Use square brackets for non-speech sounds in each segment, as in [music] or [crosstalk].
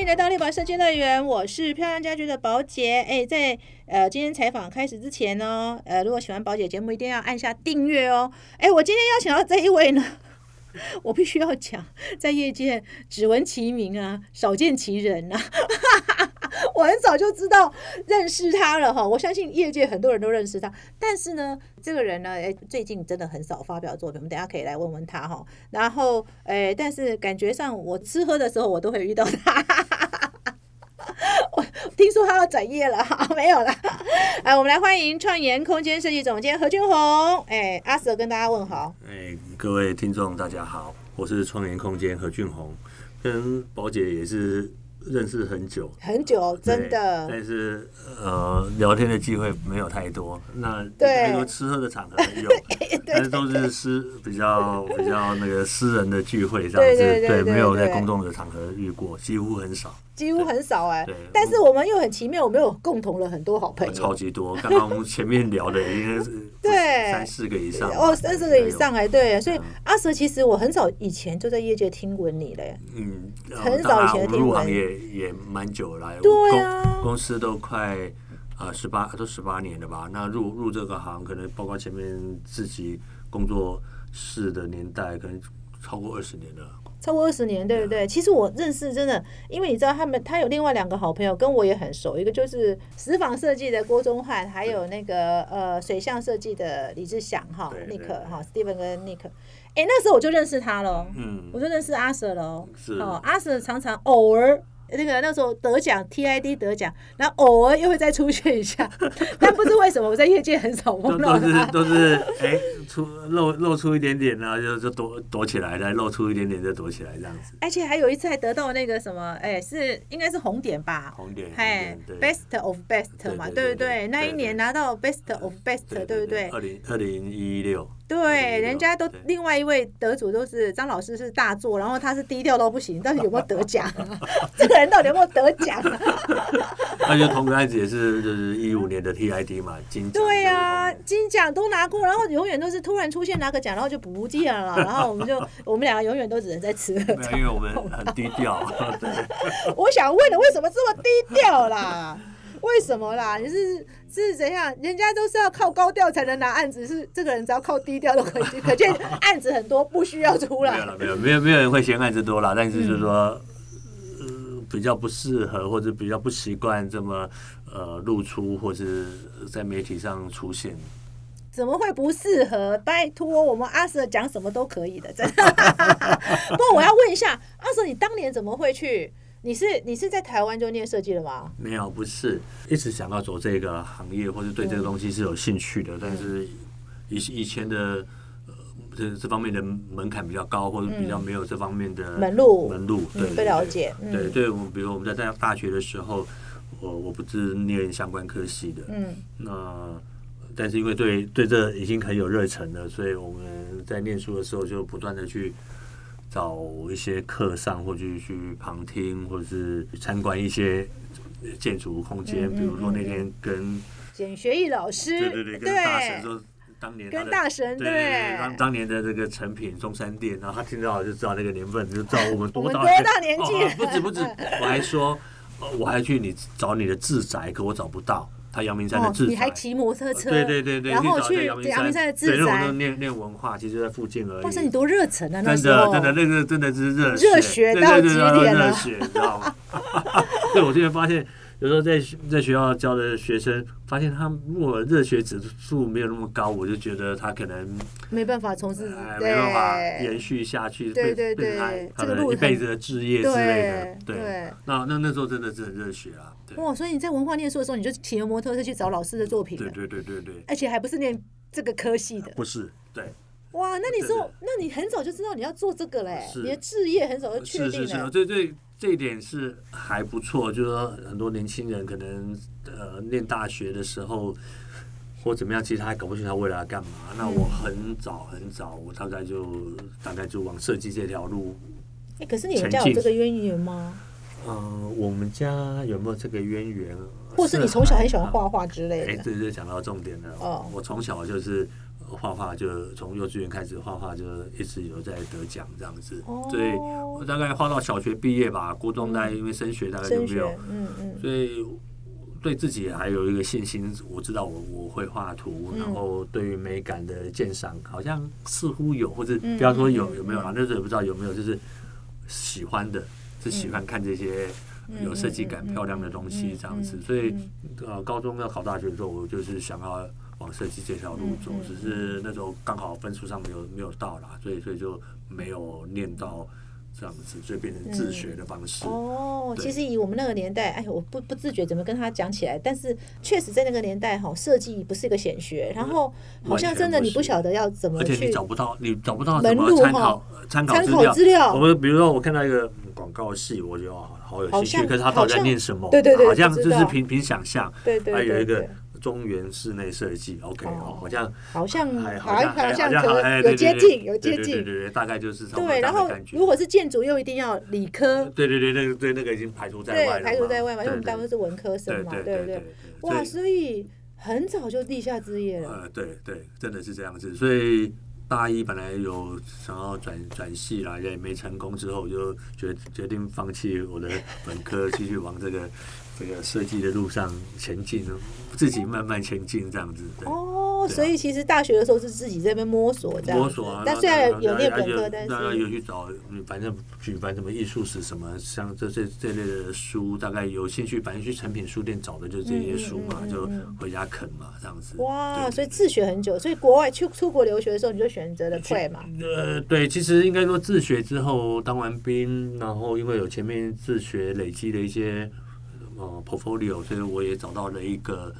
迎来到立宝设计乐园，我是漂亮家居的宝姐。哎，在呃今天采访开始之前呢，呃，如果喜欢宝姐节目，一定要按下订阅哦。哎，我今天邀请到这一位呢，[laughs] 我必须要讲，在业界只闻其名啊，少见其人啊。我很早就知道认识他了哈，我相信业界很多人都认识他，但是呢，这个人呢，哎，最近真的很少发表作品，我们等下可以来问问他哈。然后，哎，但是感觉上我吃喝的时候，我都会遇到他。[laughs] 我听说他要转业了哈，没有了。哎，我们来欢迎创研空间设计总监何俊宏。哎，阿 Sir 跟大家问好。哎，各位听众大家好，我是创研空间何俊宏，跟宝姐也是。认识很久，很久，真的。但是呃，聊天的机会没有太多。那太多吃喝的场合有，[laughs] 但是都是私比较比较那个私人的聚会这样子，对，没有在公众的场合遇过，几乎很少。几乎很少哎，但是我们又很奇妙，我们有共同了很多好朋友，超级多。刚刚前面聊的应该是 [laughs] 对三四个以上哦，三四个以上哎，对。所以阿蛇其实我很早以前就在业界听闻你嘞，嗯，很早以前听闻，也蛮久了，对啊，公司都快啊十八都十八年了吧？那入入这个行，可能包括前面自己工作室的年代，可能超过二十年了。超过二十年，对不对？其实我认识真的，因为你知道他们，他有另外两个好朋友，跟我也很熟。一个就是石房设计的郭宗汉，还有那个呃水象设计的李志祥哈，Nick 哈，Steven 跟 Nick。哎，那时候我就认识他了，嗯，我就认识阿 Sir 了，是哦，阿 Sir 常常偶尔。那个那时候得奖，TID 得奖，然后偶尔又会再出现一下，[laughs] 但不知为什么我在业界很少碰到都是都是哎，出露露出一点点呢，就就躲躲起来，再露出一点点就躲起来这样子。而且还有一次还得到那个什么，哎，是应该是红点吧？红点，嘿，Best of Best 嘛，对不对？那一年拿到 Best of Best，对不对？二零二零一六。对，人家都另外一位得主都是张老师是大作，然后他是低调到不行，但是有没有得奖？[laughs] 这个人到底有没有得奖？[laughs] 那就同个案子也是就是一五年的 TID 嘛，金奖。对呀，金奖都拿过，然后永远都是突然出现拿个奖，然后就不见了，然后我们就我们两个永远都只能在吃。没有，因为我们很低调。[laughs] 我想问了，为什么这么低调啦？为什么啦？你是是怎样？人家都是要靠高调才能拿案子，是这个人只要靠低调都可以，可见案子很多，不需要出来。没有，没有，没有，没有人会嫌案子多啦，但是就是说，呃，比较不适合或者比较不习惯这么呃露出或者在媒体上出现。怎么会不适合？拜托，我们阿 Sir 讲什么都可以的，真的。[laughs] 不过我要问一下，阿 Sir，你当年怎么会去？你是你是在台湾就念设计了吗？没有，不是，一直想要走这个行业，或者对这个东西是有兴趣的。但是以以前的呃这这方面的门槛比较高，或者比较没有这方面的门路门路，对，不了解。对对，我比如我们在在大学的时候，我我不是念相关科系的，嗯，那但是因为对对这已经很有热忱了，所以我们在念书的时候就不断的去。找一些课上，或者去旁听，或者是参观一些建筑空间。比如说那天跟简学义老师，对对对，跟大神说当年跟大神对当当年的这个成品中山店，然后他听到就知道那个年份，就知道我们多大年纪。[laughs] 不止不止，我还说，我还去你找你的自宅，可我找不到。他阳明山的自哦，你还骑摩托车，对对对对，然后去阳明山的自宅，练练文化，其实在附近而已。但是你多热忱啊！真的真的那个真的是热热血到极点了，热血，你知道吗？[laughs] 对，我现在发现。有时候在在学校教的学生，发现他如果热血指数没有那么高，我就觉得他可能没办法从事，没办法延续下去，对对对，这个一辈子的置业之类的。对，那那那时候真的是很热血啊！哇，所以你在文化念书的时候，你就骑着摩托车去找老师的作品，对对对对对，而且还不是念这个科系的，不是，对。哇，那你说，那你很早就知道你要做这个嘞？你的置业很早就确定了。对对，这一点是还不错。就是说，很多年轻人可能呃，念大学的时候或怎么样，其实他还搞不清他未来要干嘛。那我很早很早，我大概就大概就往设计这条路。哎，可是你们家有这个渊源吗？嗯，我们家有没有这个渊源？或是你从小很喜欢画画之类的？哎，对对，讲到重点了。哦，我从小就是。画画就从幼稚园开始画画，就一直有在得奖这样子。所以我大概画到小学毕业吧，国中大概因为升学大概就没有，嗯嗯，所以对自己还有一个信心，我知道我我会画图，然后对于美感的鉴赏好像似乎有，或者不要说有有没有啦，那时候也不知道有没有，就是喜欢的，是喜欢看这些。有设计感、漂亮的东西这样子，所以呃，高中要考大学的时候，我就是想要往设计这条路走，只是那时候刚好分数上没有没有到啦，所以所以就没有念到这样子，所以变成自学的方式。哦，其实以我们那个年代，哎，我不不自觉怎么跟他讲起来，但是确实在那个年代哈，设计不是一个显学，然后好像真的你不晓得要怎么，而且你找不到，你找不到什么参考参考资料。我们比如说，我看到一个广告系，我觉得。好有兴趣，可是他到底在念什么？对对对，好像就是凭凭想象。对对，还有一个中原室内设计，OK，哦好像好像好像好像有接近有接近，对对对，大概就是对。然后如果是建筑，又一定要理科。对对对，那个对那个已经排除在外了，排除在外嘛，因为我们大部分是文科生嘛，对不对？哇，所以很早就地下之业了。呃，对对，真的是这样子，所以。大一本来有想要转转系啦，也没成功，之后就决决定放弃我的本科，继续往这个这个设计的路上前进，自己慢慢前进这样子。哦，所以其实大学的时候是自己在那边摸索这样。摸索啊，但虽然有念本科，但是有去找，反正举办什么艺术史什么，像这这这类的书，大概有兴趣，反正去成品书店找的就是这些书嘛，就回家啃嘛这样子。哇，所以自学很久，所以国外去出国留学的时候，你就选。选择的快嘛？呃，对，其实应该说自学之后当完兵，然后因为有前面自学累积的一些呃 portfolio，所以我也找到了一个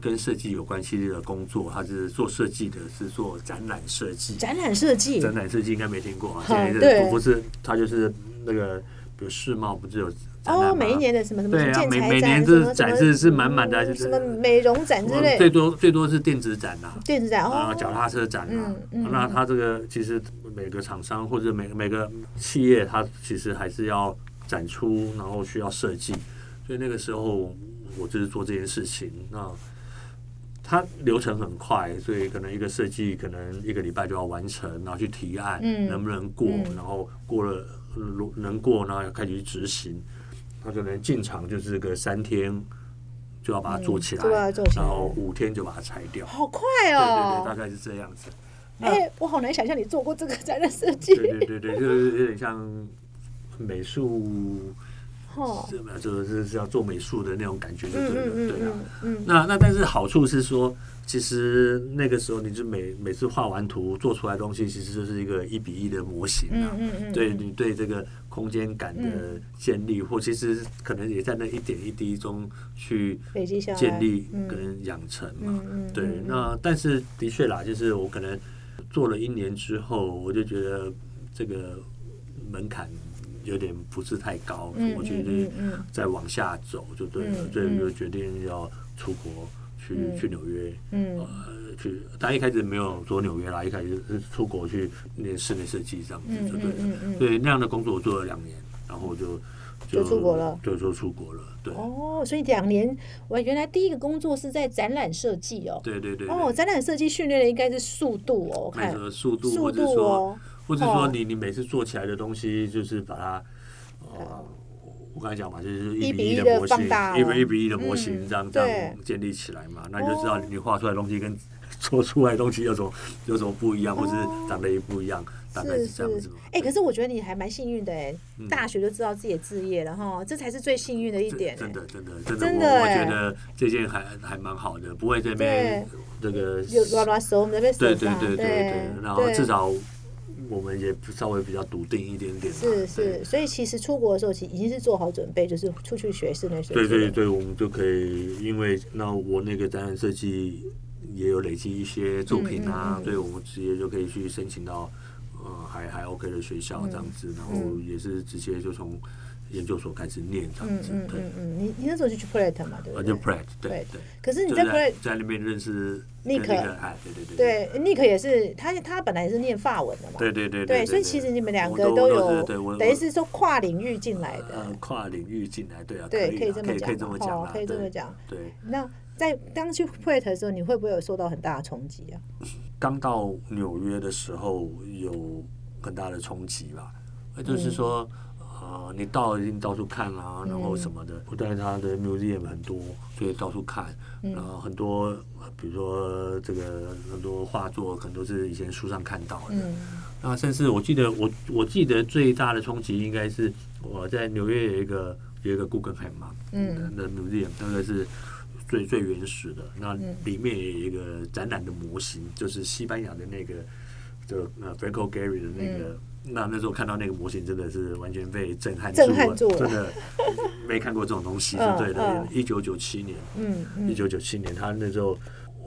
跟设计有关系的工作。他是做设计的，是做展览设计。展览设计，展览设计应该没听过啊。对，不是，他就是那个，比如世贸不是有。哦，每一年的什么什么建材展，每年这展示是满满的，什么美容展之类，最多最多是电子展呐，电子展啊，脚踏车展啊，那他这个其实每个厂商或者每每个企业，他其实还是要展出，然后需要设计，所以那个时候我就是做这件事情，那它流程很快，所以可能一个设计可能一个礼拜就要完成，然后去提案，能不能过，然后过了能过，然后要开始去执行。他可能进场就是个三天，就要把它做起来，然后五天就把它拆掉。好快哦！对对对，大概是这样子。哎，我好难想象你做过这个展览设计。对对对对，就是有点像美术，是么就是是要做美术的那种感觉，就对了，对啊。那那但是好处是说。其实那个时候，你就每每次画完图做出来东西，其实就是一个一比一的模型啊。嗯嗯嗯。对你对这个空间感的建立，或其实可能也在那一点一滴中去建立跟养成嘛。嗯嗯。对，那但是的确啦，就是我可能做了一年之后，我就觉得这个门槛有点不是太高，我觉得再往下走就对了，所以就决定要出国。去去纽约，呃，去，但一开始没有做纽约啦，一开始是出国去练室内设计这样子就，对了。所以，那样的工作我做了两年，然后就就出国了，就就出国了，对。哦，所以两年，我原来第一个工作是在展览设计哦，对对对。哦，展览设计训练的应该是速度哦，我看速度，或者说，或者说你你每次做起来的东西，就是把它，呃。我刚才讲嘛，就是一比一的模型，一比一比一的模型这样这样建立起来嘛，那你就知道你画出来的东西跟 [laughs] 做出来的东西有什么有什么不一样，或是长得也不一样，大概是这样子。哎，可是我觉得你还蛮幸运的哎，大学就知道自己的志业了哈，这才是最幸运的一点。真的，真的，真的，我我觉得这件还还蛮好的，不会这边这个乱乱手，那边对对对对对，然后至少。我们也稍微比较笃定一点点。是是，所以其实出国的时候，其实已经是做好准备，就是出去学室内设计。对对对，我们就可以，因为那我那个展览设计也有累积一些作品啊，所以我们直接就可以去申请到呃还还 OK 的学校这样子，然后也是直接就从研究所开始念这样子。嗯嗯，嗯嗯，你你那时候就去 Pratt 嘛，对不对？我就 Pratt，对对。可是你在 Pratt 在那边认识 Nick 对对对。对 Nick 也是他他本来也是念法文的嘛，对对对对，所以其实你们两个都有等于是说跨领域进来呃的，跨领域进来，对啊，对，可以啊这么讲可以这么，讲可以这么对讲。对。那在刚去 Pratt 的时候，你会不会有受到很大的冲击啊？[laughs] 刚到纽约的时候有很大的冲击吧，呃嗯就是说，呃，你到一定到处看啊，然后什么嗯的，不但它的 museum 很多，所以到处看，嗯。然后很多，呃比如说这个很多画作，可能都是以前书上看到的。嗯。那甚至我记得我我记得最大的冲击应该是我在纽约有一个有一个 Guggenheim 嘛，嗯。的 museum，那个是最最原始的，那嗯里面有一个展览的模型，就是西班牙的那个这个呃 Franco Gehry 的那个。那那时候看到那个模型，真的是完全被震撼嗯震撼住了真的没看过这种东西，嗯是对的嗯。一九九七年，嗯嗯一九九七年，他那时候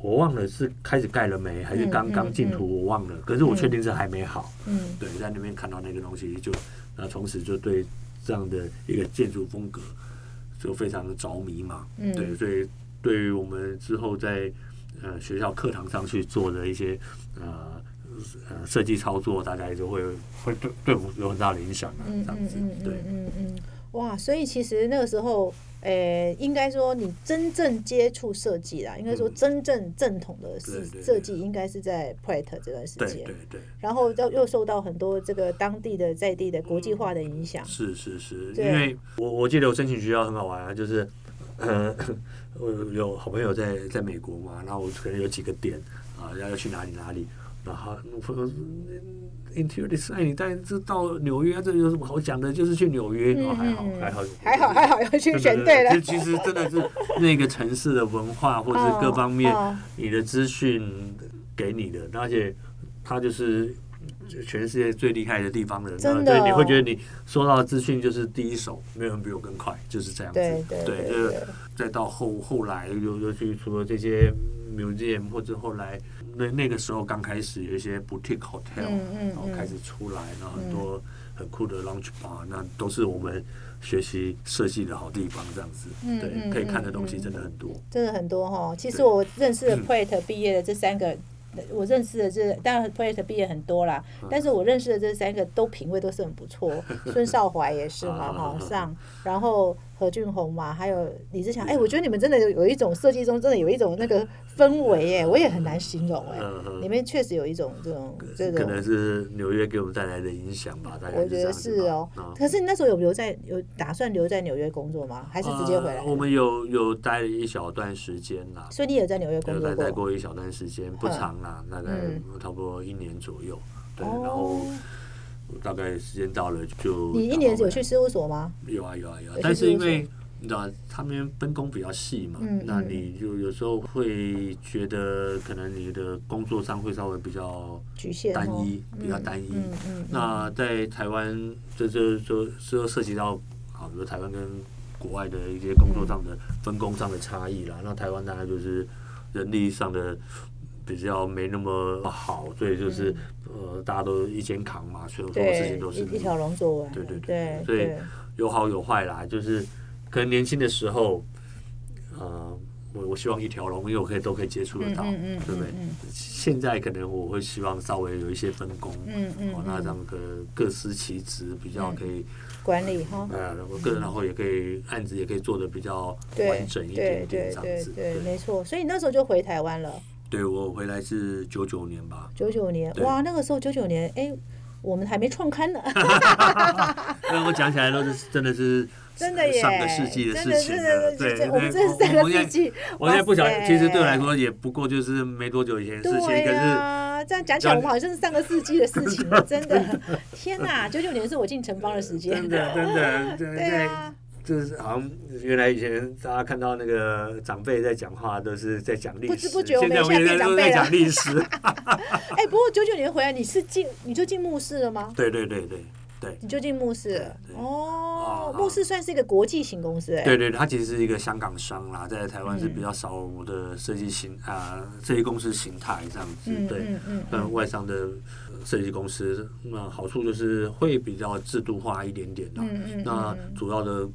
我忘了是开始盖了没，还是刚刚进图，我忘了。可是我确定是还没好。嗯对，在那边看到那个东西就，那从此就对这样的一个建筑风格就非常的着迷嘛。嗯对，所以对于我们之后在呃学校课堂上去做的一些呃呃设计操作，大概就会会对对我有很大的影响啊，嗯这样子。嗯嗯对，嗯嗯，哇！所以其实那个时候，诶、应该说你真正接触设计啦，应该说嗯真正正统的设计，应该是在 Pratt 这段时间。对对，然后又又受到很多这个当地的在地的国际化的影响。是是是，因为我我记得我申请学校很好玩啊，就是呃，我有好朋友在在美国嘛，然后我可能有几个点啊，要要去哪里哪里，然后我说 interior design，你当然知道纽约这有什么好讲的，就是去纽约，哦还好还好还好还好，要去选对了。其实真的是那个城市的文化或者各方面你的资讯给你的，而且他就是全世界最厉害的地方的，真的。那所以你会觉得你收到的资讯就是第一手，没有人比我更快，就是这样子。对对对就是对。再到后后来又又去除了这些 museum 或者后来那那个时候刚开始有一些 boutique hotel，、嗯嗯嗯。然后开始出来，然后很多很酷的 lunch bar，那都是我们学习设计的好地方，这样子，对，可以看的东西嗯。真的很多。真的很多哈。其实我认识的 Pratt 毕业的这三个，我认识的这当然 Fate 毕业很多啦，嗯但是我认识的这三个都品味都是很不错。[laughs] 孙少怀也是嘛啊哈上，然后何俊宏嘛，还有李志强。哎，我觉得你们真的有有一种设计中真的有一种那个氛围哎，我也很难形容哎。里面确实有一种这种这可能。是纽约给我们带来的影响吧，大概我觉得是哦嗯，可是你那时候有留在有打算留在纽约工作吗？还是直接回来呃？我们有有待了一小段时间啦，所以你也在纽约工作过？待过一小段时间，不嗯长啦，大概嗯差不多一年左右。然后大概时间到了就你一年有去事务所吗？有啊有啊有啊有，但是因为你知道他们分工比较细嘛，那你就有时候会觉得可能你的工作上会稍微比较局限哦单一，比较单一。嗯嗯嗯那在台湾，这这就就涉及到啊，比如台湾跟国外的一些工作上的分工上的差异啦。那台湾大概就是人力上的比较没那么好，所以就是、呃大家都一肩扛嘛，所有所有事情都是一一条龙做完，对对对对所以有好有坏啦，就是可能年轻的时候，呃，我我希望一条龙，因为我可以都可以接触得到，嗯嗯嗯对不对？嗯现在可能我会希望稍微有一些分工，嗯嗯哦，那嗯这样个各司其职，比较可以，管理哈，呃，我个人然后也可以案子也可以做的比较完整一点点这样子。对对，没错。所以那时候就回台湾了，对我回来是九九年吧，九九年，哇，那个时候九九年，哎，我们还没创刊呢，[laughs] 那我讲起来都是真的是 [laughs] 真的耶，上个世纪的事情了，的对，我们对这是上个世纪，我现在不晓得，哇塞其实对我来说也不过就是没多久以前的事情，对可是。啊，这样讲起来，我们好像是上个世纪的事情了，真的。[laughs] 天哪，九九年是我进城邦的时间。真的真的，对对啊，就是好像原来以前大家看到那个长辈在讲话都是在讲历史，不知不觉我们现在变们都在长辈了讲历史。[laughs] 哎，不过九九年回来，你是进你就进牧师了吗？对对对对，对，你就进慕氏了？哦啊，慕氏算是一个国际型公司哎，对对，它其实是一个香港商啦，在台湾是嗯。比较少的设计型啊、设计公司形态这样子，嗯对。嗯嗯嗯，嗯，外商的呃设计公司，那好处就是会比较制度化一点点的。嗯嗯那主要的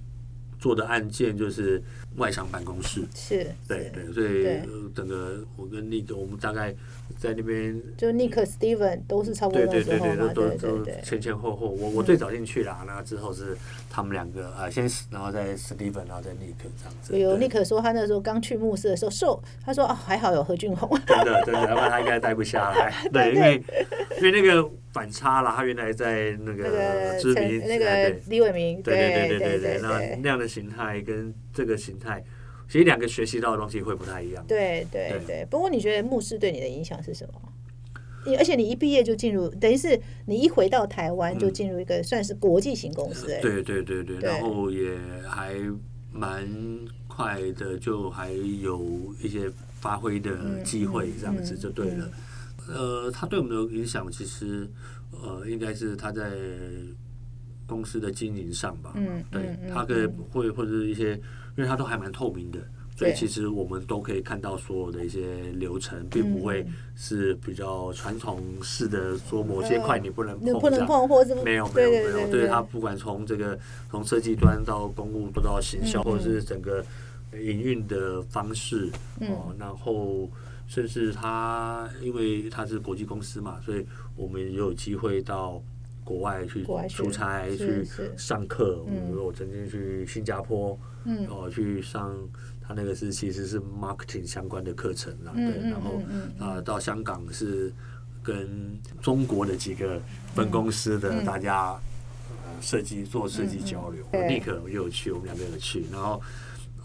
做的案件就是外商办公室，是，对对，所以整个我跟丽我们大概在那边，就 Nick、Steven 都是差不多对对对对，都都前前后后，我我最早进去啦，那之后是他们两个啊，先然后再 Steven，然后再 Nick 这样子。有对。Nick 说他那时候刚去牧师的时候瘦，他说啊还好有何俊宏，真的真的，要不然他应该待不下来。[laughs] 对，因为因为那个反差了，他原来在那那个知名那个李伟明，对对对对对那那样的形态跟这个形态，其实两个学习到的东西会不太一样。对对对对。不过你觉得牧师对你的影响是什么？你而且你一毕业就进入，等于是你一回到台湾就进入一个算是国际型公司对对对对，对然后也还蛮快的，就还有一些发挥的机会，这样子嗯就对了。呃，他对我们的影响其实呃，应该是他在公司的经营上吧。嗯对嗯嗯，他可以会或者一些，因为他都还蛮透明的。所以其实我们都可以看到所有的一些流程，并不会是比较传统式的说某些块你不能碰，你不能碰或者是没有没有没有，对它不管从这个从设计端到公务到行销，嗯或者是整个营运的方式嗯。哦，然后甚至它因为它是国际公司嘛，所以我们也有机会到国外去出差去上课。嗯比如我曾经去新加坡，嗯哦，去上他那个是其实是 marketing 相关的课程啦，对，然后啊到香港是跟中国的几个分公司的嗯大家呃设计做设计交流，我立刻也有去，我们两个有去，然后。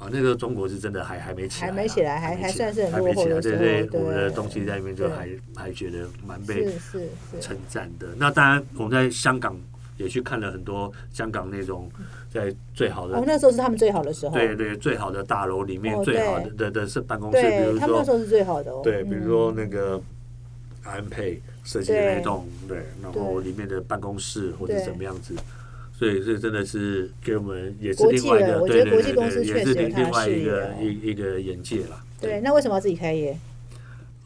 啊，那个中国是真的还还没起来啊，还没起来还还算是很还没起来，对对，我们的东西在那边就还还觉得蛮被是是是，称赞的。那当然，我们在香港也去看了很多香港那种在最好的哦，那时候是他们最好的时候，对对，最好的大楼里面哦最好的的的是办公室，比如说对他们那时候是最好的哦，对，比如嗯。说那个安配设计的那栋，对，然后里面的办公室或者怎么样子。所以这真的是给我们也是另外一个，我觉对对对得国际公司确实有它的另另外一个一一个眼界啦。对，那为什么要自己开业？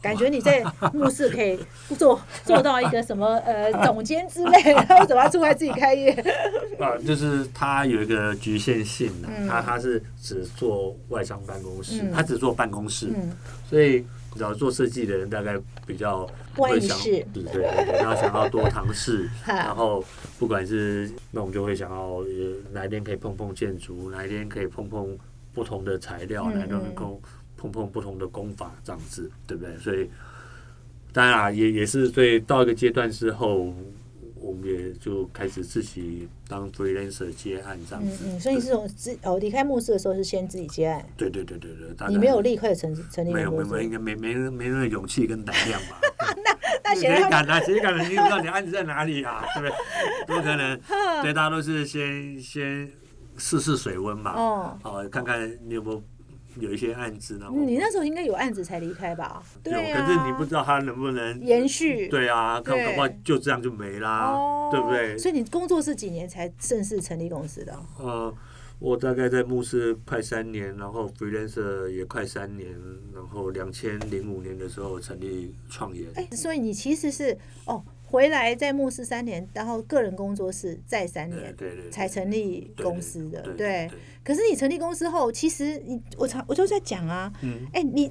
感觉你在慕氏可以做做到一个什么呃总监之类的，[laughs] 为什么要出来自己开业？[laughs] 啊，就是它有一个局限性呐、嗯它它是只做外商办公室，嗯它只做办公室，嗯，所以你知道做设计的人大概比较会想，对对对，然后想要多尝试，[laughs] 然后不管是那我们就会想要呃哪一天可以碰碰建筑，哪一天可以碰碰不同的材料，嗯哪一天能够碰碰不同的工法，这样子，对不对？所以当然啊，也也是所以到一个阶段之后。我们也就开始自己当 freelancer 接案这样子，嗯嗯，所以你是从自哦离开慕氏的时候是先自己接案，对对对对对，你没有立刻成成立没有没有没有，应，该没没没那个勇气跟胆量吧？[laughs] 那显然他们谁敢啊？谁敢？你知道你案子在哪里啊？对不对？不可能。[laughs] 对，大家都是先先试试水温嘛。哦。哦，看看你有没有有一些案子，然后嗯你那时候应该有案子才离开吧？有，对啊，可是你不知道他能不能延续，对啊，搞对搞不好就这样就没啦，哦，对不对？所以你工作是几年才正式成立公司的？呃，我大概在牧师快三年，然后 freelancer 也快三年，然后两千零五年的时候成立创业。哎，所以你其实是哦，回来在牧师三年，然后个人工作室再三年对对，才成立公司的，对对。可是你成立公司后，其实你我常我就在讲啊，嗯，哎，你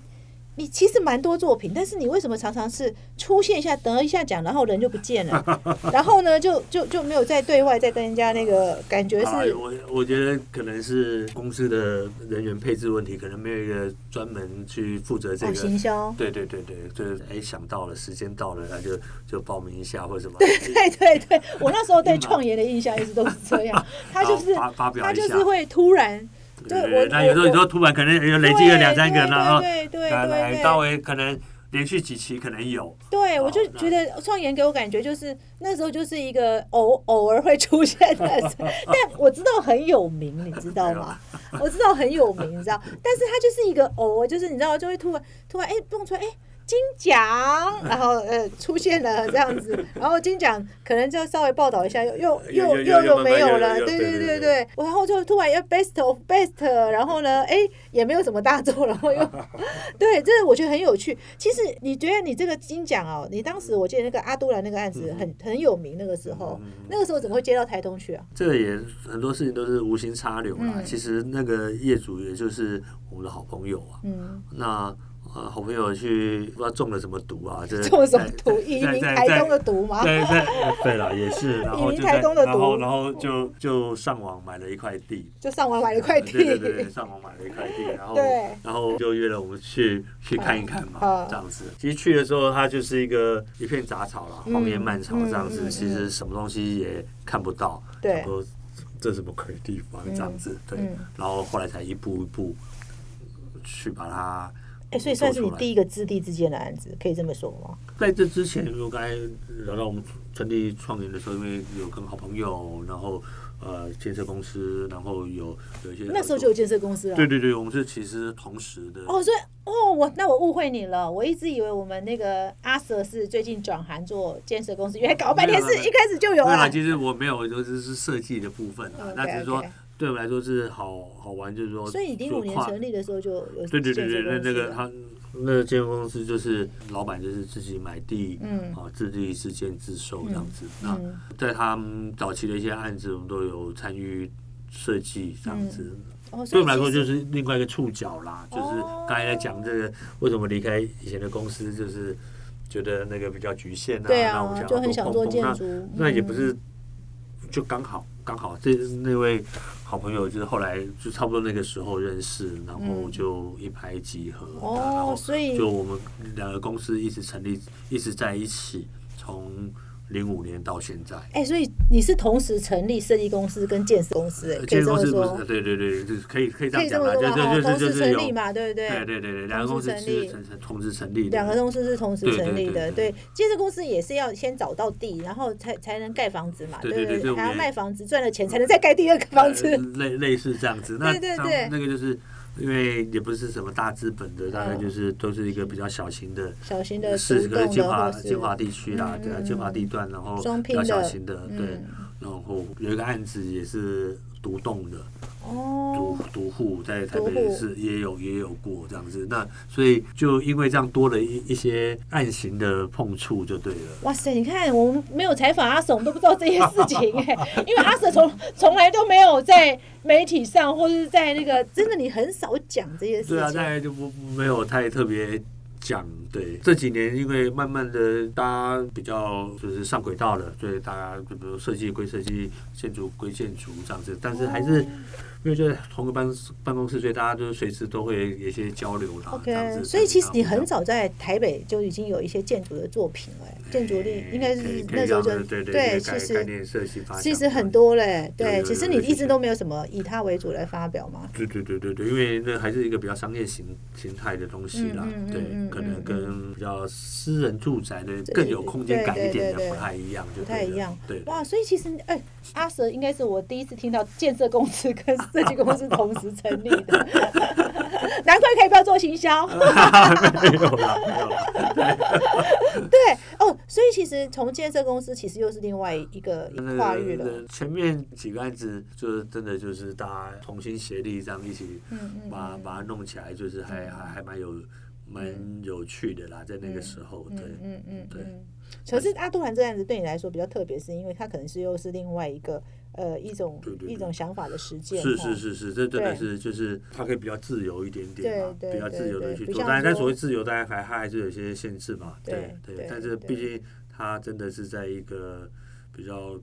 你其实蛮多作品，但是你为什么常常是出现一下得一下奖，然后人就不见了，[laughs] 然后呢就就就没有再对外再跟人家那个感觉是啊我我觉得可能是公司的人员配置问题，可能没有一个专门去负责这哦个。行销，对对对对，就是哎想到了，时间到了，那就就报名一下或什么。对 [laughs] 对对对，我那时候对 [laughs] 创业的印象一直都是这样，他就是他。就是会突然。对那有时候有时候突然可能有累积了两三个，对然后对对对对稍微可能连续几期可能有。对，我就觉得创研给我感觉就是那时候就是一个偶偶尔会出现的人，[laughs] 但我知道很有名，你知道吗？我知道很有名，你知道，但是他就是一个偶尔，就是你知道就会突然突然哎蹦出来哎。金奖，[laughs] 然后呃出现了这样子，[laughs] 然后金奖可能就稍微报道一下，又又又又又没有了？对对对对，然后就突然又 best of best，然后呢，哎也没有什么大作，然后又 [laughs] 对，这我觉得很有趣。其实你觉得你这个金奖哦，你当时我记得那个阿都兰那个案子很很有名，那个时候那个时候怎么会接到台东去啊？这个也很多事情都是无心插柳啦。其实那个业主也就是我们的好朋友啊。嗯，那。啊，好朋友去不知道中了什么毒啊？这中了什么毒？移民台东的毒吗？对对对了，也是。然 [laughs] 后就在，然后然后就就上网买了一块地。就上网买了一块地。对对对，上网买了一块地，然后然后就约了我们去去看一看嘛，这样子。其实去的时候，它就是一个一片杂草了，荒野漫草这样子，其实什么东西也看不到。对。说这什么鬼地方这样子？对。然后后来才一步一步去把它。哎，所以算是你第一个资地之间的案子，可以这么说吗？在这之前，我刚才聊到我们成立创业的时候，因为有跟好朋友，然后呃建设公司，然后有有一些那时候就有建设公司了。对对对，我们是其实同时的。哦，所以哦，我那我误会你了，我一直以为我们那个阿 Sir 是最近转行做建设公司，原来搞半天是一开始就有啊。其实我没有，就是是设计的部分啊，那只是说。对我们来说是好好玩，就是说，所以你零五年成立的时候就有对对对对，那那个他那个建筑公司就是老板就是自己买地，嗯，啊自立自建自售这样子。那在他们早期的一些案子，我们都有参与设计这样子。对我们来说就是另外一个触角啦，就是刚才在讲这个为什么离开以前的公司，就是觉得那个比较局限啊，那我们就很想做建筑，那也不是就刚好。刚好这那位好朋友就是后来就差不多那个时候认识，然后就一拍即合，然后所以就我们两个公司一直成立，一直在一起，从。零五年到现在，哎，所以你是同时成立设计公司跟建设公司，哎，建设公司不是，对对对，就是可以可以这样讲嘛，就就就就是成立嘛，对不对？对对对对，两个公司是同时成立，两个公司是同时成立的，对，建设公司也是要先找到地，然后才才能盖房子嘛，对对对，还要卖房子赚了钱才能再盖第二个房子，类类似这样子，那对对对，那个就是。因为也不是什么大资本的，大概就是都是一个比较小型的，小型的是个金华金华地区啦，对啊，金华地段，然后比较小型的，对，然后有一个案子也是独栋的。独独户在台北市也有也有过这样子，那所以就因为这样多了一一些案型的碰触就对了。哇塞，你看我们没有采访阿婶，我们都不知道这些事情哎，[laughs] 因为阿婶从从来都没有在媒体上或者是在那个真的你很少讲这些事情。对啊，大概就不没有太特别。讲对这几年，因为慢慢的大家比较就是上轨道了，所以大家就比如设计归设计，建筑归建筑这样子，但是还是。因为就在同个办办公室，所以大家就是随时都会有一些交流啦。OK，所以其实你很早在台北就已经有一些建筑的作品了，建筑力应该是那时候就对对对，其实其实很多嘞，对，其实你一直都没有什么以它为主来发表嘛。对对对对对，因为那还是一个比较商业形形态的东西啦，对，可能跟比较私人住宅的更有空间感一点的不太一样，不太一样。对，哇，所以其实哎，阿蛇应该是我第一次听到建设公司跟。[laughs] 这几个公司同时成立的，[laughs] 难怪可以不要做行销。没有了，没有了。对哦，所以其实从建设公司其实又是另外一个跨越了。前面几个案子就是真的就是大家同心协力这样一起，把把它弄起来，就是还还还蛮有蛮有趣的啦，在那个时候，对，嗯嗯对。可是阿杜兰这案子对你来说比较特别，是因为它可能是又是另外一个。呃，一种一种想法的实践，是是是是，这真的是就是他可以比较自由一点点嘛，比较自由的去做。当然，但所谓自由，大家还还还是有些限制嘛，对对。但是毕竟他真的是在一个比较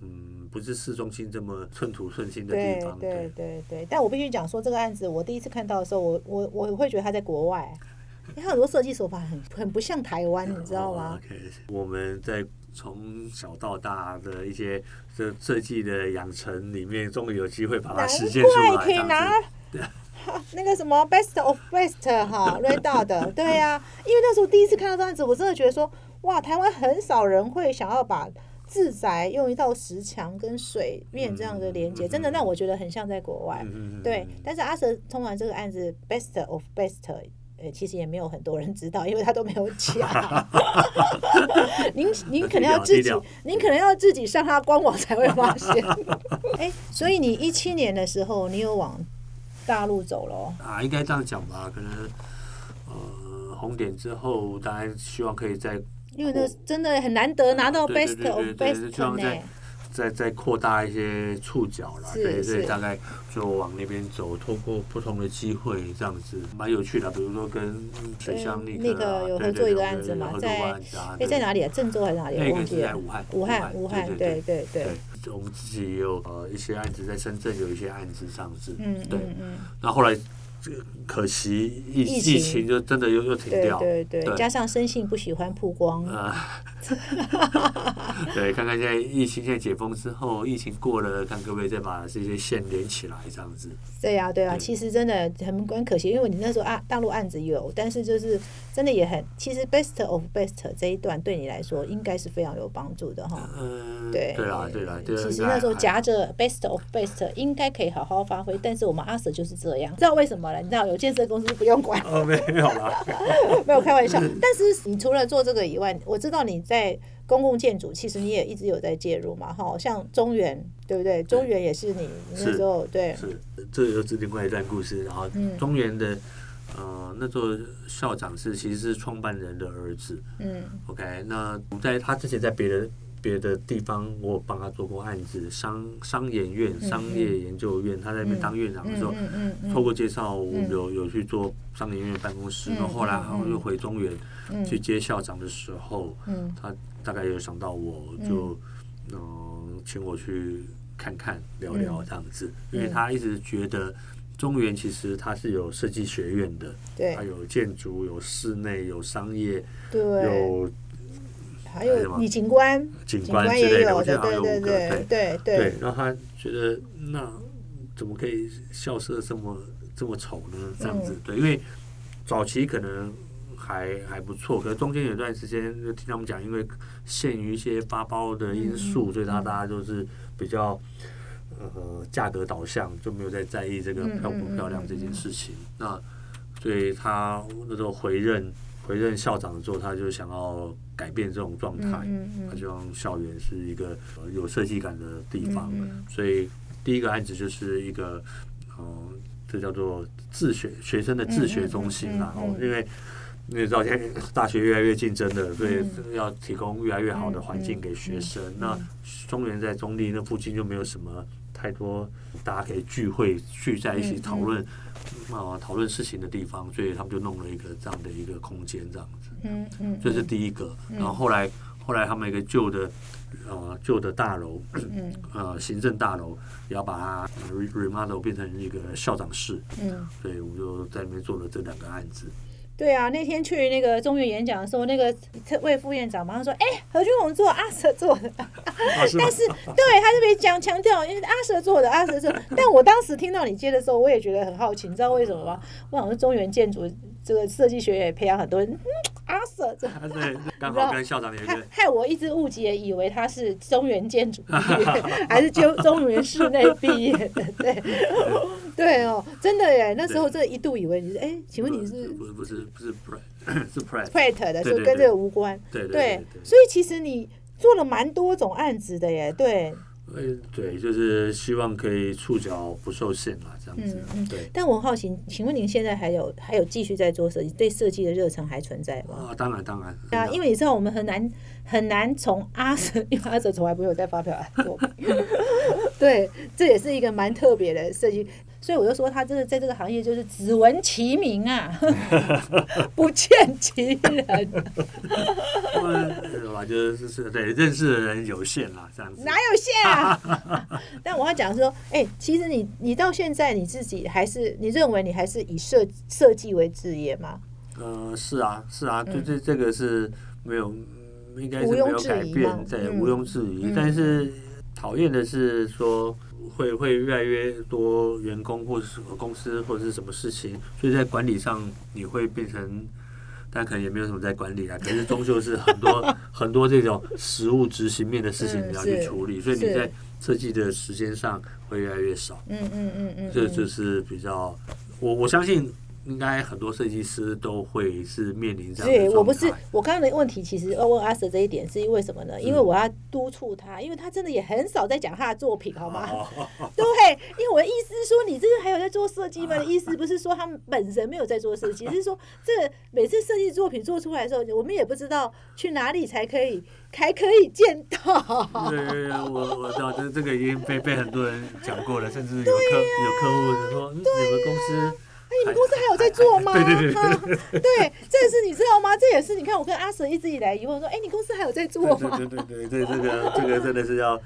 嗯，不是市中心这么寸土寸金的地方，对对对。但我必须讲说，这个案子我第一次看到的时候，我我我会觉得他在国外，因为很多设计手法很很不像台湾，你知道吗？我们在。从小到大的一些这设计的养成里面，终于有机会把它实现出来，可以拿 [laughs] 那个什么 best of best 哈，瑞大的，对呀，因为那时候第一次看到这样子，我真的觉得说，哇，台湾很少人会想要把自宅用一道石墙跟水面这样的连接，真的让我觉得很像在国外，嗯对。但是阿蛇通完这个案子 best of best。呃，其实也没有很多人知道，因为他都没有讲。[laughs] 您您可能要自己，您可能要自己上他官网才会发现。[laughs] 哎，所以你一七年的时候，你有往大陆走了？啊，应该这样讲吧？可能呃，红点之后，当然希望可以在，因为那真的很难得拿到 best of best 呢。再再扩大一些触角了，对，所以大概就往那边走，透过不同的机会，这样子蛮有趣的。比如说跟水乡那个有合作一个案子嘛，在哎在哪里啊？郑州还是哪里？那个是在武汉，武汉，武汉，对对对。我们自己也有呃一些案子在深圳，有一些案子这样子，嗯，对，嗯。那后来。这个可惜疫疫情就真的又又停掉，对对对，加上生性不喜欢曝光啊。[laughs] 对，看看现在疫情现在解封之后，疫情过了，看可不可以再把这些线连起来，这样子。对呀对呀，其实真的很很可惜，因为你那时候啊大陆案子有，但是就是真的也很，其实 best of best 这一段对你来说应该是非常有帮助的哈。嗯，对对啊对啊，其实那时候夹着 best of best 应该可以好好发挥，但是我们阿 Sir 就是这样，知道为什么？你知道有建设公司不用管，[laughs] 哦，没有啦，[laughs] 没有开玩笑。但是你除了做这个以外，我知道你在公共建筑，其实你也一直有在介入嘛，哈，像中原，对不对？中原也是你那时候对，是这又是另外一段故事。然后中原的呃，那座校长是其实是创办人的儿子，嗯，OK，那在他之前在别的。别的地方我帮他做过案子，商商研院、商业研究院，他在那边当院长的时候，透过介绍，我有有去做商研院办公室。然后后来，然后又回中原去接校长的时候，他大概有想到我，就嗯请我去看看聊聊这样子，因为他一直觉得中原其实它是有设计学院的，它有建筑、有室内、有商业、有。还有你景观，景观之类的，对对对对对。然后他觉得那怎么可以校舍这么这么丑呢？这样子，对，因为早期可能还还不错，可是中间有段时间就听他们讲，因为限于一些发包的因素，所以他大家都是比较呃价格导向，就没有再在意这个漂不漂亮这件事情。那所以他那时候回任。回任校长之后，他就想要改变这种状态，他希望校园是一个有设计感的地方。所以第一个案子就是一个，嗯，这叫做自学学生的自学中心啦。哦，因为因为知道现在大学越来越竞争的，所以要提供越来越好的环境给学生。那中原在中立那附近就没有什么太多大家可以聚会聚在一起讨论。啊，讨论事情的地方，所以他们就弄了一个这样的一个空间，这样子。嗯嗯，这是第一个。然后后来，后来他们一个旧的，呃，旧的大楼，嗯，呃，行政大楼，要把它 remodel 变成一个校长室。嗯，所以我们就在里面做了这两个案子。对啊，那天去那个中原演讲的时候，那个魏副院长马上说：“哎，何君宏做阿 Sir 做的。”但是对他特别讲强调，因为阿 Sir 做的，阿 Sir 做。[laughs] 但我当时听到你接的时候，我也觉得很好奇，你知道为什么吗？我想说中原建筑这个设计学院培养很多人。阿 Sir，这 [laughs] 对，[laughs] 刚好跟校长有一个，[laughs] 害我一直误解，以为他是中原建筑毕业，还是中中原室内毕业的，对，对哦，真的耶，那时候这一度以为你是，哎，请问你是？不是不是不是 Pratt，是 Pratt 的，所以跟这个无关，对对，所以其实你做了蛮多种案子的耶，对。呃，对，就是希望可以触角不受限嘛，这样子嗯。对。但我好奇，请问您现在还有还有继续在做设计？对设计的热忱还存在吗？啊，当然当然。啊，因为你知道，我们很难很难从阿哲，[laughs] 因为阿哲从来没有在发表作品。[laughs] 对，这也是一个蛮特别的设计。所以我就说，他这个在这个行业就是只闻其名啊，[laughs] 不见其人。对吧？就是是对认识的人有限啦，这样子。哪有限啊？[laughs] 但我要讲说，哎，其实你你到现在你自己还是你认为你还是以设设计为职业吗？呃，是啊，是啊，就这这个是没有，应该是没有改变，对，毋庸置疑。但是讨厌的是说。会会越来越多员工或者是公司或者是什么事情，所以在管理上你会变成，但可能也没有什么在管理啊，可是终究是很多 [laughs] 很多这种实物执行面的事情你要去处理，所以你在设计的时间上会越来越少。嗯嗯嗯嗯，这就是比较我我相信应该很多设计师都会是面临这样的对我不是我刚刚的问题，其实要问阿 Sir 这一点是因为什么呢？因为我要督促他，因为他真的也很少在讲他的作品，好吗？哦 [laughs] 对？因为我的意思是说，你这个还有在做设计吗？的意思不是说他们本人没有在做设计，是说这个每次设计作品做出来的时候，我们也不知道去哪里才可以，还可以见到。对对对，我我知道，这这个已经被被很多人讲过了，甚至有客、有客户说，嗯你们公司哎，你们公司还有在做吗？[laughs] 对对对对啊对，这也是你知道吗？这也是你看我跟阿 Sir 一直以来疑问说，哎，你公司还有在做吗？对对对对个这个真的是要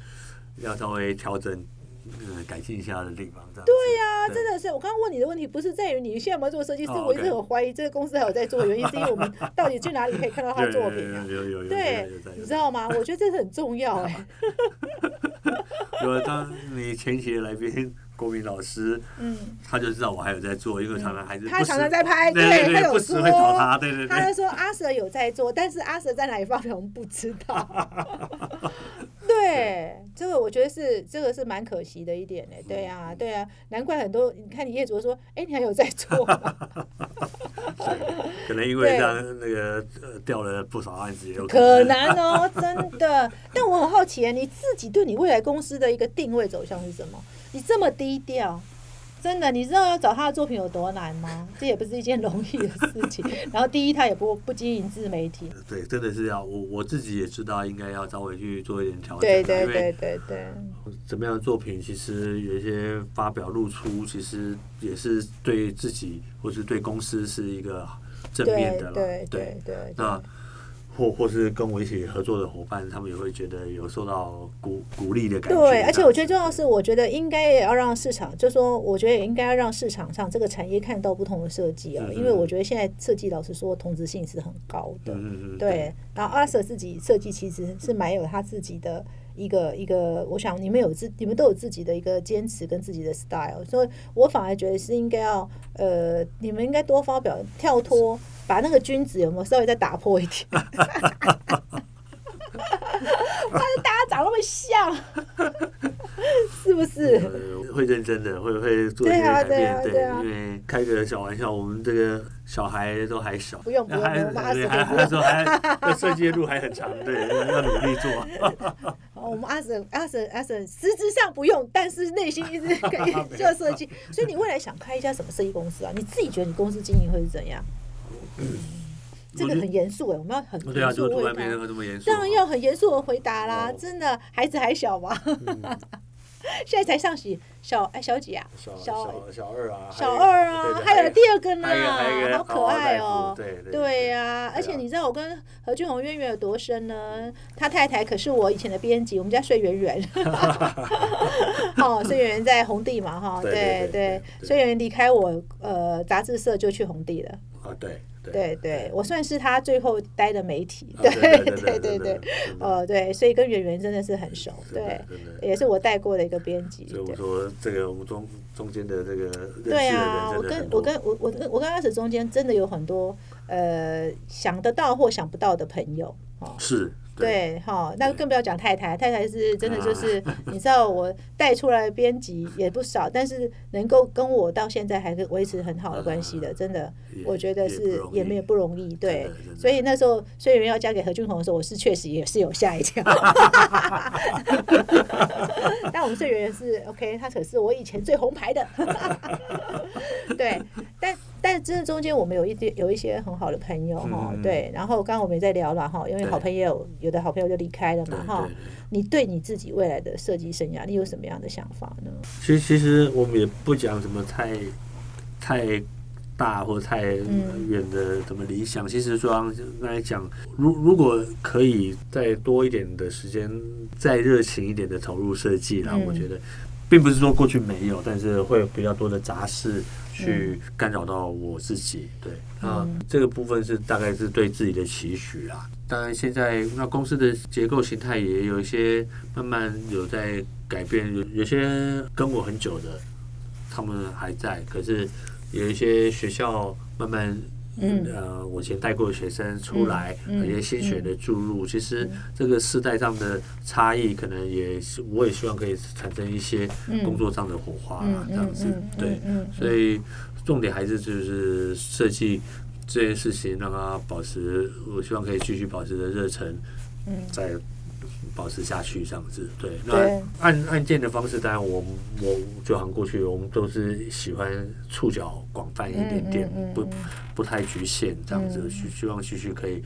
要稍微调整、呃改进一下的地方，这样。对对呀、真的是，我刚刚问你的问题不是在于你现在有没有做设计师，哦我一直很怀疑这个公司还有在做的原因，是因为我们 [laughs] 到底去哪里可以看到他的作品啊？有有有有有对，你知道吗？我觉得这是很重要哎、[laughs] 有当你前期的来宾郭明老师，嗯，他就知道我还有在做，因为常常还是他常常在拍对对他有对不时会说找他，对对对。他就说阿 Sir 有在做，但是阿 Sir 在哪里发表我们不知道。[laughs] 对，这个我觉得是这个是蛮可惜的一点呢。对啊，对啊，难怪很多你看你业主说，哎，你还有在做吗？[laughs] 可能因为那个呃掉了不少案子，也有可能。难哦，真的。但我很好奇，你自己对你未来公司的一个定位走向是什么？你这么低调，真的，你知道要找他的作品有多难吗？[laughs] 这也不是一件容易的事情。[laughs] 然后第一，他也不不经营自媒体。对，真的是要我我自己也知道，应该要稍微去做一点调整啊。对对对对对，怎么样的作品，其实有一些发表露出，其实也是对自己或是对公司是一个正面的了。对对对对。那或或是跟我一起合作的伙伴，他们也会觉得有受到鼓鼓励的感觉。对，而且我觉得重要是，我觉得应该也要让市场，就说我觉得也应该要让市场上这个产业看到不同的设计哦，嗯因为我觉得现在设计老实说同质性是很高的。嗯嗯嗯，对，然后阿 Sir 自己设计其实是蛮有他自己的一个一个，我想你们有自你们都有自己的一个坚持跟自己的 style，所以我反而觉得是应该要呃，你们应该多发表跳脱，把那个君子有没有稍微再打破一点？[laughs] 大家长那么像，是不是？呃，会认真的，会会做一些对啊改变，对啊对啊因为开个小玩笑，我们这个小孩都还小，不用不用还不用妈对死不用还 [laughs] 还说还这设计的路还很长，对，要努力做。[laughs] 哦，我们阿 Sir 阿 Sir 阿 Sir 实质上不用，但是内心一直可以做设计。所以你未来想开一家什么设计公司啊？你自己觉得你公司经营会是怎样？这个很严肃哎，我们要很对啊，就突然这么严肃，当然要很严肃的回答啦，哦真的，孩子还小嘛，嗯 [laughs] 现在才上小小哎小几啊？小小二啊，小二啊，还有第二个呢好可爱哦。对对对呀、而且你知道我跟何俊宏渊源有多深呢？他太太可是我以前的编辑，我们家睡圆圆。[laughs] 哦，睡圆圆在红地嘛，哈，对对对对对睡圆圆离开我呃杂志社就去红地了。啊对对对，我算是他最后待的媒体。啊对对对对对对，哦对，所以跟圆圆真的是很熟，对，也是我带过的一个编辑。所以我说这个我们中中间的这个的对啊，我跟我跟我我跟我跟阿 Sir 中间真的有很多呃想得到或想不到的朋友哦。是对。哈，那更不要讲太太，太太是真的就是，[laughs] 你知道我带出来的编辑也不少，但是能够跟我到现在还是维持很好的关系的，真的我觉得是也没有不容易，对所以那时候虽然要嫁给何俊宏的时候，我是确实也是有吓一跳 [laughs] [laughs] 但我们岁圆是 OK，他可是我以前最红牌的，对，但但真的中间我们有一点有一些很好的朋友哈，嗯对，然后刚刚我们也在聊了哈，因为好朋友有的好朋友就离开了嘛哈，你对你自己未来的设计生涯，你有什么样的想法呢？其实其实我们也不讲什么太太大或太嗯远的什么理想。其实说刚才讲，如如果可以再多一点的时间，再热情一点的投入设计然后我觉得。并不是说过去没有，但是会有比较多的杂事去干扰到我自己。对，那嗯这个部分是大概是对自己的期许啦。当然，现在那公司的结构形态也有一些慢慢有在改变，有有些跟我很久的，他们还在，可是有一些学校慢慢。嗯。呃，我以前带过的学生出来，嗯一些新血的注入，其实这个世代上的差异，可能也是我也希望可以产生一些工作上的火花啊，嗯这样子对所以重点还是就是设计这件事情，让它保持，我希望可以继续保持的热忱，嗯，再保持下去这样子。对，那按按键的方式，当然我我九行过去，我们都是喜欢触角广泛一点点，不嗯嗯嗯嗯不太局限这样子，希希望继续可以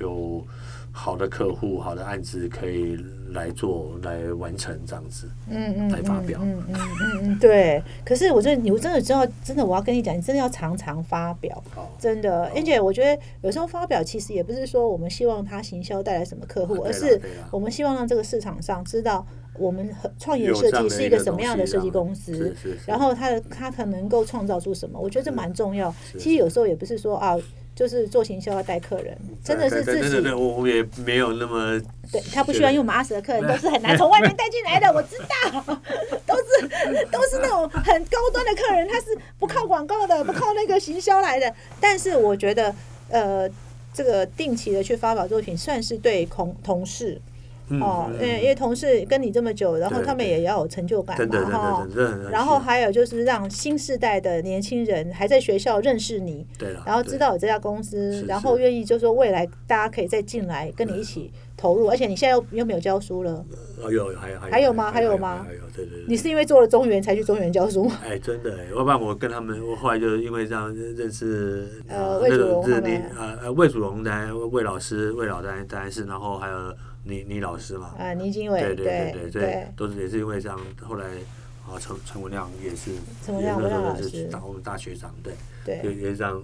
有好的客户、好的案子可以来做、来完成这样子。嗯嗯，来发表嗯嗯嗯嗯，对。[laughs] 可是我觉得，你我真的知道，真的，我要跟你讲，你真的要常常发表，真的。而且我觉得有时候发表其实也不是说我们希望它行销带来什么客户，啊而是我们希望让这个市场上知道我们和创业设计是一个什么样的设计公司然后它的它可能够创造出什么，我觉得这蛮重要。其实有时候也不是说啊。就是做行销要带客人，真的是自己对对对对，我我也没有那么对他不需要，因为我们阿蛇的客人都是很难从外面带进来的，[laughs] 我知道，都是都是那种很高端的客人，他是不靠广告的，不靠那个行销来的。但是我觉得，呃，这个定期的去发表作品，算是对同同事嗯哦，嗯。因为因为同事跟你这么久，然后他们也要有成就感嘛，哈然后还有就是让新时代的年轻人还在学校认识你，对，然后知道有这家公司，然后愿意就说未来大家可以再进来跟你一起投入，而且你现在又又没有教书了，哦有还有还还有吗？还有吗？还有对对对，你是因为做了中原才去中原教书吗？[laughs] 哎，真的哎，要不然我跟他们，我后来就是因为这样认识呃魏那个祖荣他们是你呃呃魏祖荣当然魏老师魏老当然当然是，然后还有倪倪老师嘛，啊，倪经纬，对对对对对，都是也是因为这样，后来啊陈陈文亮也是，陈文亮也是当我们大学长，对，对。也也是这样。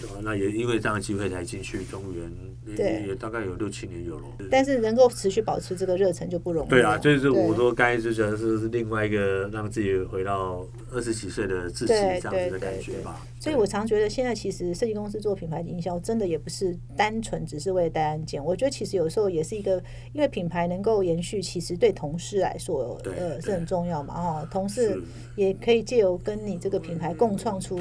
对吧那也因为这样的机会才进去中原，也也大概有六七年有了。但是能够持续保持这个热忱就不容易。对啊，就是我对说刚才就觉得是是另外一个让自己回到二十几岁的自己这样子的感觉吧。所以我常觉得现在其实设计公司做品牌营销，真的也不是单纯只是为了带案件。我觉得其实有时候也是一个，因为品牌能够延续，其实对同事来说，呃，是很重要嘛。哈，同事也可以借由跟你这个品牌共创出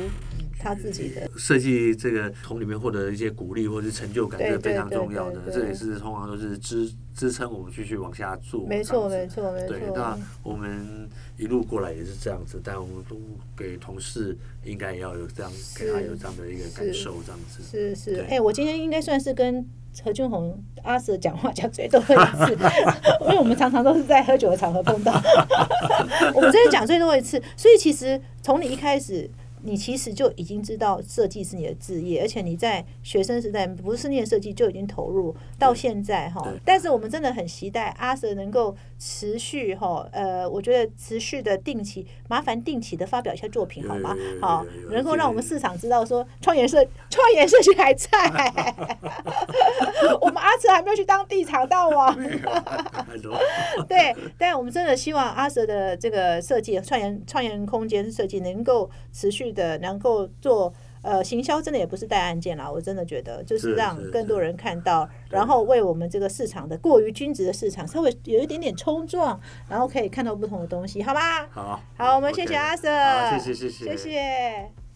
他自己的。设计这个从里面获得一些鼓励或者是成就感，是非常重要的。这也是通常都是支支撑我们继续往下做。没错，没错没错，对，那。我们一路过来也是这样子，但我们都给同事应该也要有这样，给他有这样的一个感受，这样子。是是，对哎、我今天应该算是跟何俊宏阿 Sir 讲话讲最多的一次，[laughs] 因为我们常常都是在喝酒的场合碰到，[laughs] 我们真的讲最多一次。所以其实从你一开始，你其实就已经知道设计是你的职业，而且你在学生时代不是念设计就已经投入到现在哈。但是我们真的很期待阿 Sir 能够持续哈，呃，我觉得持续的定期，麻烦定期的发表一下作品好吗好能够让我们市场知道说创研设创研设计还在，我们阿 Sir 还没有去当地产大王。[laughs] [laughs] 对，但我们真的希望阿 Sir 的这个设计创研创研空间设计能够持续的能够做。呃，行销真的也不是带案件啦，我真的觉得就是是让更多人看到，然后为我们这个市场的过于均值的市场稍微有一点点冲撞，然后可以看到不同的东西，好吗？好。好，我们谢谢阿 Sir，谢谢谢谢谢。